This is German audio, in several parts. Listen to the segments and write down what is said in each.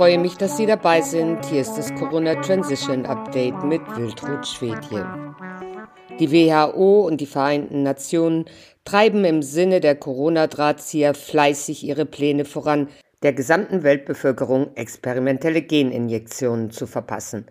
freue mich, dass Sie dabei sind. Hier ist das Corona Transition Update mit Wiltrud Schwedje. Die WHO und die Vereinten Nationen treiben im Sinne der Corona-Drahtzieher fleißig ihre Pläne voran, der gesamten Weltbevölkerung experimentelle Geninjektionen zu verpassen.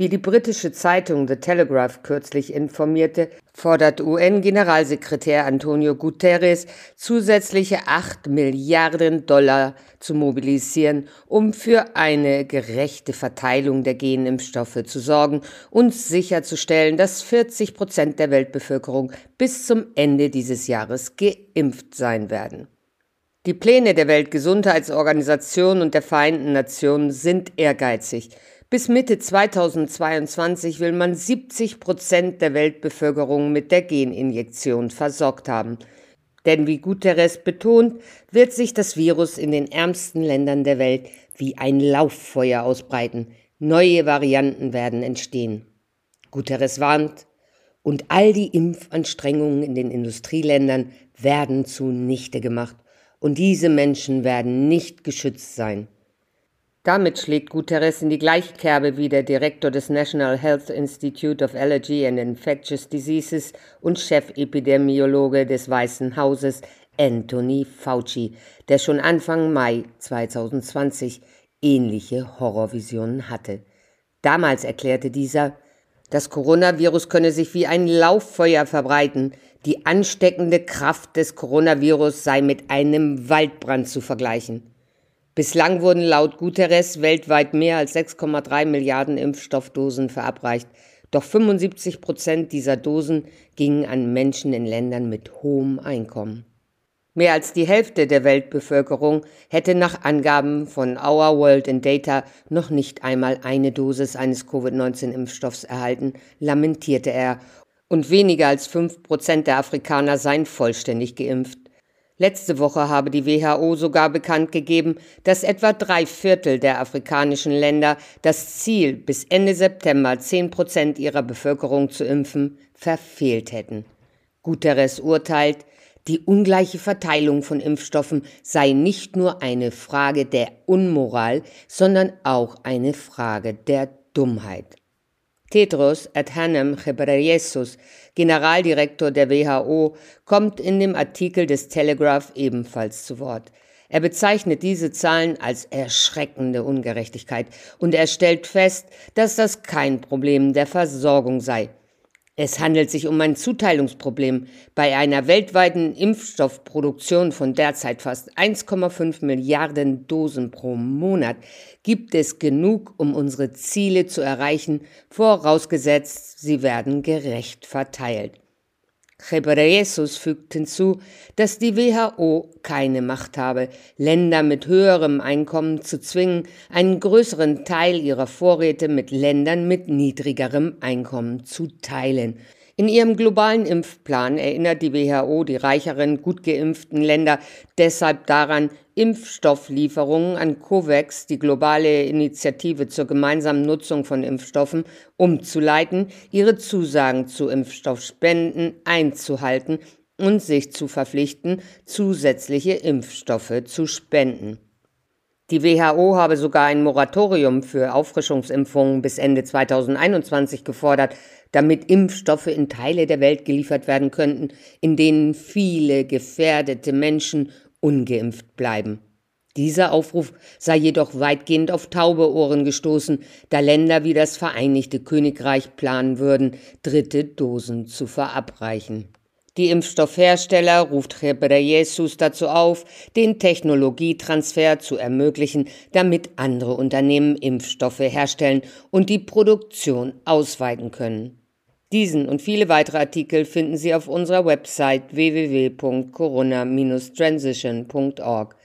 Wie die britische Zeitung The Telegraph kürzlich informierte, fordert UN-Generalsekretär Antonio Guterres zusätzliche 8 Milliarden Dollar zu mobilisieren, um für eine gerechte Verteilung der Genimpfstoffe zu sorgen und sicherzustellen, dass 40 Prozent der Weltbevölkerung bis zum Ende dieses Jahres geimpft sein werden. Die Pläne der Weltgesundheitsorganisation und der Vereinten Nationen sind ehrgeizig. Bis Mitte 2022 will man 70 Prozent der Weltbevölkerung mit der Geninjektion versorgt haben. Denn wie Guterres betont, wird sich das Virus in den ärmsten Ländern der Welt wie ein Lauffeuer ausbreiten. Neue Varianten werden entstehen. Guterres warnt, und all die Impfanstrengungen in den Industrieländern werden zunichte gemacht. Und diese Menschen werden nicht geschützt sein. Damit schlägt Guterres in die gleiche Kerbe wie der Direktor des National Health Institute of Allergy and Infectious Diseases und Chefepidemiologe des Weißen Hauses Anthony Fauci, der schon Anfang Mai 2020 ähnliche Horrorvisionen hatte. Damals erklärte dieser, das Coronavirus könne sich wie ein Lauffeuer verbreiten, die ansteckende Kraft des Coronavirus sei mit einem Waldbrand zu vergleichen. Bislang wurden laut Guterres weltweit mehr als 6,3 Milliarden Impfstoffdosen verabreicht. Doch 75 Prozent dieser Dosen gingen an Menschen in Ländern mit hohem Einkommen. Mehr als die Hälfte der Weltbevölkerung hätte nach Angaben von Our World in Data noch nicht einmal eine Dosis eines Covid-19-Impfstoffs erhalten, lamentierte er, und weniger als fünf Prozent der Afrikaner seien vollständig geimpft. Letzte Woche habe die WHO sogar bekannt gegeben, dass etwa drei Viertel der afrikanischen Länder das Ziel, bis Ende September zehn Prozent ihrer Bevölkerung zu impfen, verfehlt hätten. Guterres urteilt, die ungleiche Verteilung von Impfstoffen sei nicht nur eine Frage der Unmoral, sondern auch eine Frage der Dummheit. Tedros Adhanom Ghebreyesus, Generaldirektor der WHO, kommt in dem Artikel des Telegraph ebenfalls zu Wort. Er bezeichnet diese Zahlen als erschreckende Ungerechtigkeit und er stellt fest, dass das kein Problem der Versorgung sei. Es handelt sich um ein Zuteilungsproblem. Bei einer weltweiten Impfstoffproduktion von derzeit fast 1,5 Milliarden Dosen pro Monat gibt es genug, um unsere Ziele zu vorausgesetzt, sie werden gerecht verteilt. Ghebreyesus fügt hinzu, dass die WHO keine Macht habe, Länder mit höherem Einkommen zu zwingen, einen größeren Teil ihrer Vorräte mit Ländern mit niedrigerem Einkommen zu teilen. In ihrem globalen Impfplan erinnert die WHO die reicheren, gut geimpften Länder deshalb daran, Impfstofflieferungen an COVAX, die globale Initiative zur gemeinsamen Nutzung von Impfstoffen, umzuleiten, ihre Zusagen zu Impfstoffspenden einzuhalten und sich zu verpflichten, zusätzliche Impfstoffe zu spenden. Die WHO habe sogar ein Moratorium für Auffrischungsimpfungen bis Ende 2021 gefordert, damit Impfstoffe in Teile der Welt geliefert werden könnten, in denen viele gefährdete Menschen ungeimpft bleiben. Dieser Aufruf sei jedoch weitgehend auf taube Ohren gestoßen, da Länder wie das Vereinigte Königreich planen würden, dritte Dosen zu verabreichen. Die Impfstoffhersteller ruft Ghebreyesus dazu auf, den Technologietransfer zu ermöglichen, damit andere Unternehmen Impfstoffe herstellen und die Produktion ausweiten können. Diesen und viele weitere Artikel finden Sie auf unserer Website www.corona-transition.org.